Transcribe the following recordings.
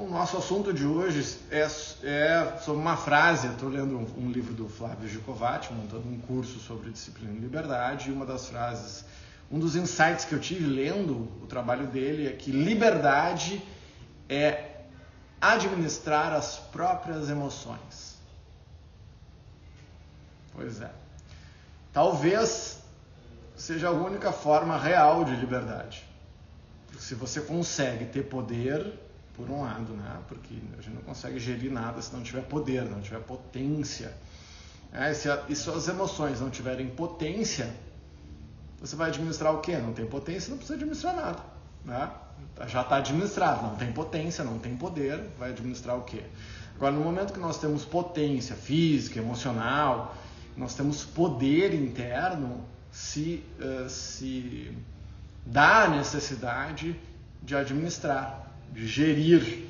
O nosso assunto de hoje é, é sobre uma frase. Estou lendo um, um, livro do Flávio Gicovati, montando um curso sobre disciplina e liberdade, e uma das frases, um dos insights que eu tive lendo o trabalho dele é que liberdade é administrar as próprias emoções. Pois é. Talvez seja a única forma real de liberdade. Se você consegue ter poder, por um lado, né? Porque a gente não consegue gerir nada se não tiver poder, não tiver potência. É, se a, e se as emoções não tiverem potência, você vai administrar o quê? Não tem potência, não precisa administrar nada. Né? Já está administrado, não tem potência, não tem poder, vai administrar o quê? Agora, no momento que nós temos potência física, emocional, nós temos poder interno, se, uh, se dá a necessidade de administrar, gerir.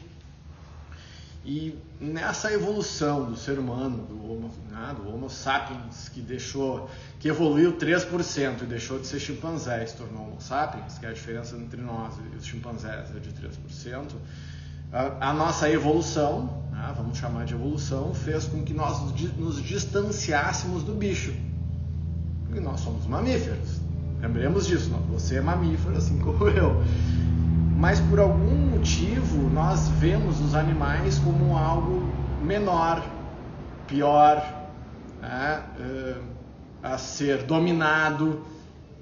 E nessa evolução do ser humano, do Homo, né, do homo sapiens, que deixou, que evoluiu 3% e deixou de ser chimpanzé e se tornou Homo sapiens, que é a diferença entre nós e os chimpanzés é de 3%, a, a nossa evolução, né, vamos chamar de evolução, fez com que nós nos distanciássemos do bicho. Porque nós somos mamíferos. Lembremos disso, não? você é mamífero assim como eu mas por algum motivo nós vemos os animais como algo menor, pior, né? uh, a ser dominado.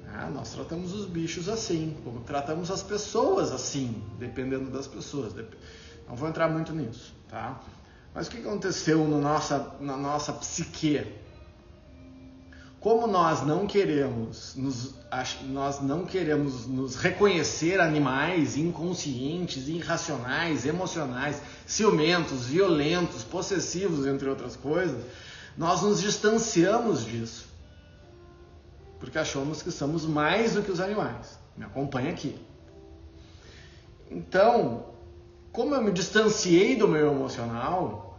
Uh, nós tratamos os bichos assim, como tratamos as pessoas assim, dependendo das pessoas. Não vou entrar muito nisso, tá? Mas o que aconteceu no nossa, na nossa psique? Como nós não queremos nos, nós não queremos nos reconhecer animais inconscientes, irracionais, emocionais, ciumentos, violentos, possessivos, entre outras coisas, nós nos distanciamos disso. Porque achamos que somos mais do que os animais. Me acompanha aqui. Então, como eu me distanciei do meu emocional,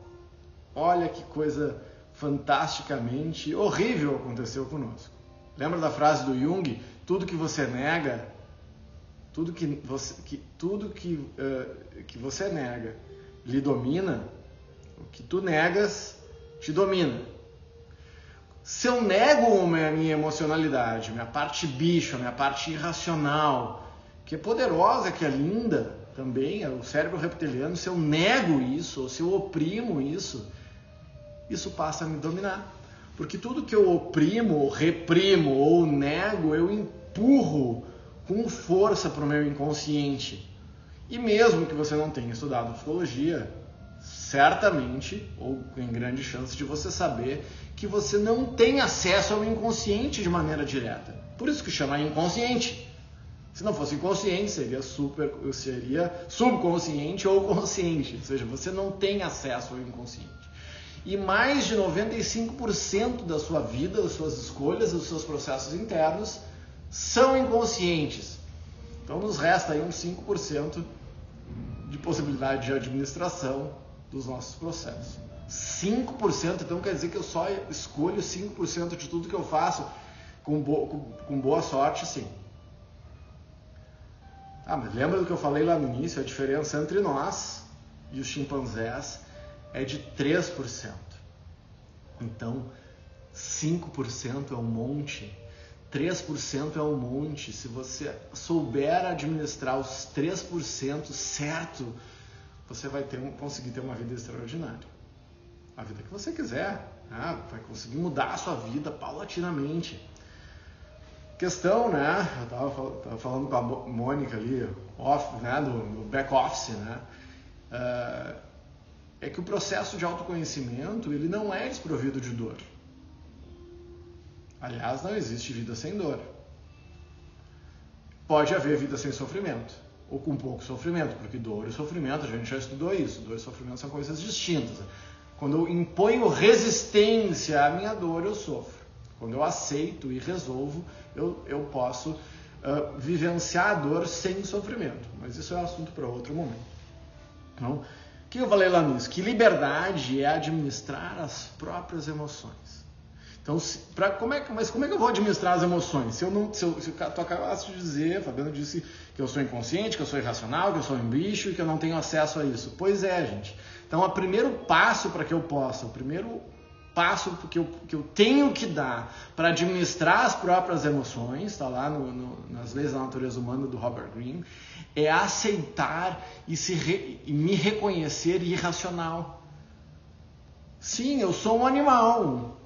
olha que coisa fantasticamente horrível aconteceu conosco. Lembra da frase do Jung? Tudo que você nega, tudo que você, que, tudo que, uh, que você nega lhe domina, o que tu negas te domina. Se eu nego a minha emocionalidade, minha parte bicho, minha parte irracional, que é poderosa, que é linda também, é o cérebro reptiliano, se eu nego isso, ou se eu oprimo isso, isso passa a me dominar. Porque tudo que eu oprimo, reprimo ou nego, eu empurro com força para o meu inconsciente. E mesmo que você não tenha estudado psicologia, certamente, ou em grande chance de você saber, que você não tem acesso ao inconsciente de maneira direta. Por isso que chama inconsciente. Se não fosse inconsciente, seria super, seria subconsciente ou consciente. Ou seja, você não tem acesso ao inconsciente e mais de 95% da sua vida, das suas escolhas, dos seus processos internos são inconscientes. Então nos resta aí uns 5% de possibilidade de administração dos nossos processos. 5%, então quer dizer que eu só escolho 5% de tudo que eu faço com, bo com, boa sorte, sim. Ah, mas lembra do que eu falei lá no início? A diferença entre nós e os chimpanzés é de 3%. Então, 5% é um monte, 3% é um monte. Se você souber administrar os 3% certo, você vai ter, conseguir ter uma vida extraordinária. A vida que você quiser, né? vai conseguir mudar a sua vida paulatinamente. Questão, né? Eu estava falando com a Mônica ali, off, né? do, do back office, né? Uh, é que o processo de autoconhecimento ele não é desprovido de dor. Aliás, não existe vida sem dor. Pode haver vida sem sofrimento, ou com pouco sofrimento, porque dor e sofrimento, a gente já estudou isso, dor e sofrimento são coisas distintas. Quando eu imponho resistência à minha dor, eu sofro. Quando eu aceito e resolvo, eu, eu posso uh, vivenciar a dor sem sofrimento. Mas isso é assunto para outro momento. Então, o que eu falei lá nisso? Que liberdade é administrar as próprias emoções. Então, se, pra, como é, mas como é que eu vou administrar as emoções? Se eu não, se, eu, se tu acabasse de dizer, Fabiano disse que eu sou inconsciente, que eu sou irracional, que eu sou um bicho e que eu não tenho acesso a isso. Pois é, gente. Então, o primeiro passo para que eu possa, o primeiro passo que eu, que eu tenho que dar para administrar as próprias emoções, está lá no, no, nas leis da natureza humana do Robert Greene, é aceitar e, se re, e me reconhecer irracional. Sim, eu sou um animal,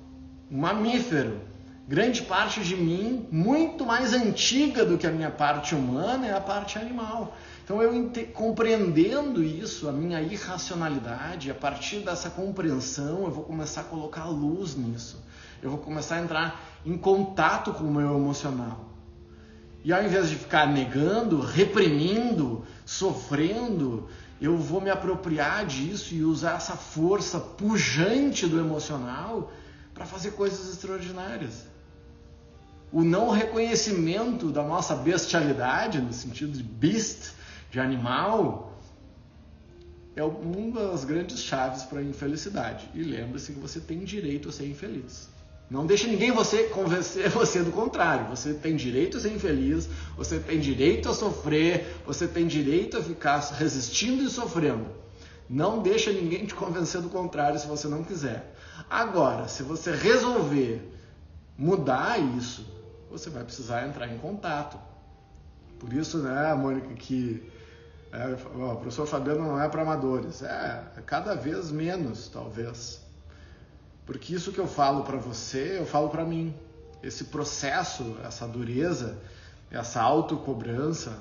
um mamífero. Grande parte de mim, muito mais antiga do que a minha parte humana, é a parte animal. Então, eu compreendendo isso, a minha irracionalidade, a partir dessa compreensão, eu vou começar a colocar luz nisso. Eu vou começar a entrar em contato com o meu emocional. E ao invés de ficar negando, reprimindo, sofrendo, eu vou me apropriar disso e usar essa força pujante do emocional para fazer coisas extraordinárias. O não reconhecimento da nossa bestialidade, no sentido de beast, de animal, é uma das grandes chaves para a infelicidade. E lembre-se que você tem direito a ser infeliz. Não deixe ninguém você convencer você do contrário. Você tem direito a ser infeliz, você tem direito a sofrer, você tem direito a ficar resistindo e sofrendo. Não deixa ninguém te convencer do contrário se você não quiser. Agora, se você resolver mudar isso, você vai precisar entrar em contato. Por isso, né, Mônica, que é, o professor Fabiano não é para amadores. É, é, cada vez menos, talvez. Porque isso que eu falo para você, eu falo para mim. Esse processo, essa dureza, essa autocobrança,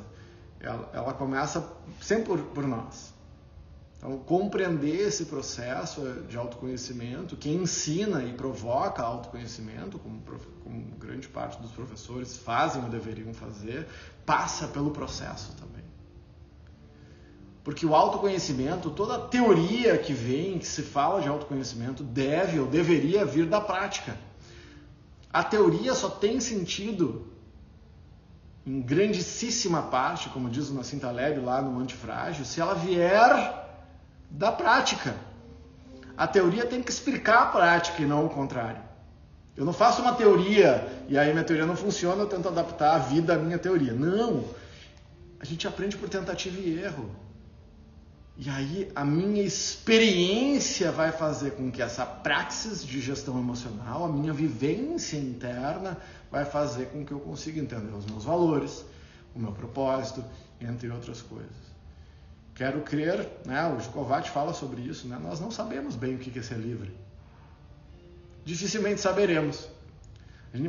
ela, ela começa sempre por, por nós. Então, compreender esse processo de autoconhecimento, que ensina e provoca autoconhecimento, como, como grande parte dos professores fazem ou deveriam fazer, passa pelo processo também. Porque o autoconhecimento, toda teoria que vem, que se fala de autoconhecimento, deve ou deveria vir da prática. A teoria só tem sentido em grandíssima parte, como diz o Nassim Taleb lá no Antifrágil, se ela vier da prática. A teoria tem que explicar a prática e não o contrário. Eu não faço uma teoria e aí minha teoria não funciona, eu tento adaptar a vida à minha teoria. Não! A gente aprende por tentativa e erro. E aí a minha experiência vai fazer com que essa praxis de gestão emocional, a minha vivência interna, vai fazer com que eu consiga entender os meus valores, o meu propósito, entre outras coisas. Quero crer, né, o Jukovac fala sobre isso, né, nós não sabemos bem o que é ser livre. Dificilmente saberemos.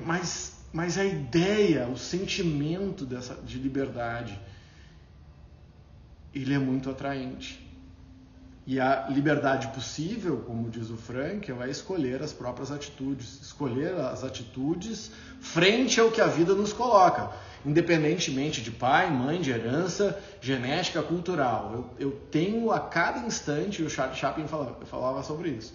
Mas, mas a ideia, o sentimento dessa, de liberdade, ele é muito atraente. E a liberdade possível, como diz o Frankel, é escolher as próprias atitudes, escolher as atitudes frente ao que a vida nos coloca independentemente de pai, mãe, de herança, genética, cultural. Eu, eu tenho a cada instante, o Charles Chaplin falava, falava sobre isso.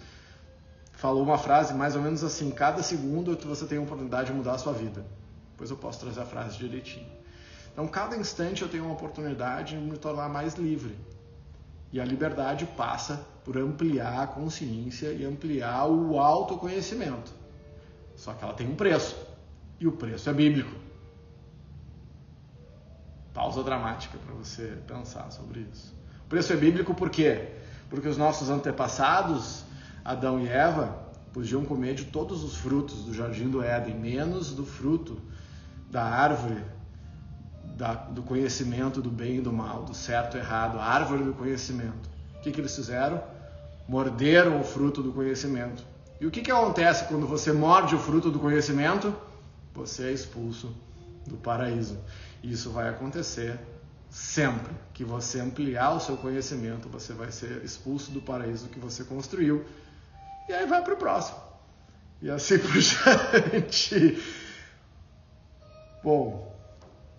Falou uma frase mais ou menos assim: cada segundo você tem a oportunidade de mudar a sua vida. Depois eu posso trazer a frase direitinho. Então, cada instante eu tenho uma oportunidade de me tornar mais livre. E a liberdade passa por ampliar a consciência e ampliar o autoconhecimento. Só que ela tem um preço. E o preço é bíblico pausa dramática para você pensar sobre isso. O preço é bíblico por quê? Porque os nossos antepassados, Adão e Eva, podiam comer de todos os frutos do jardim do Éden, menos do fruto da árvore da, do conhecimento do bem e do mal, do certo e errado, a árvore do conhecimento. O que, que eles fizeram? Morderam o fruto do conhecimento. E o que, que acontece quando você morde o fruto do conhecimento? Você é expulso do paraíso. Isso vai acontecer sempre que você ampliar o seu conhecimento, você vai ser expulso do paraíso que você construiu. E aí vai para o próximo. E assim por diante. Bom,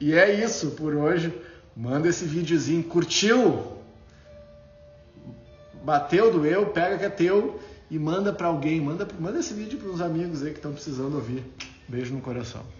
e é isso por hoje. Manda esse videozinho. Curtiu? Bateu, doeu, pega que é teu e manda para alguém. Manda, manda esse vídeo para uns amigos aí que estão precisando ouvir. Beijo no coração.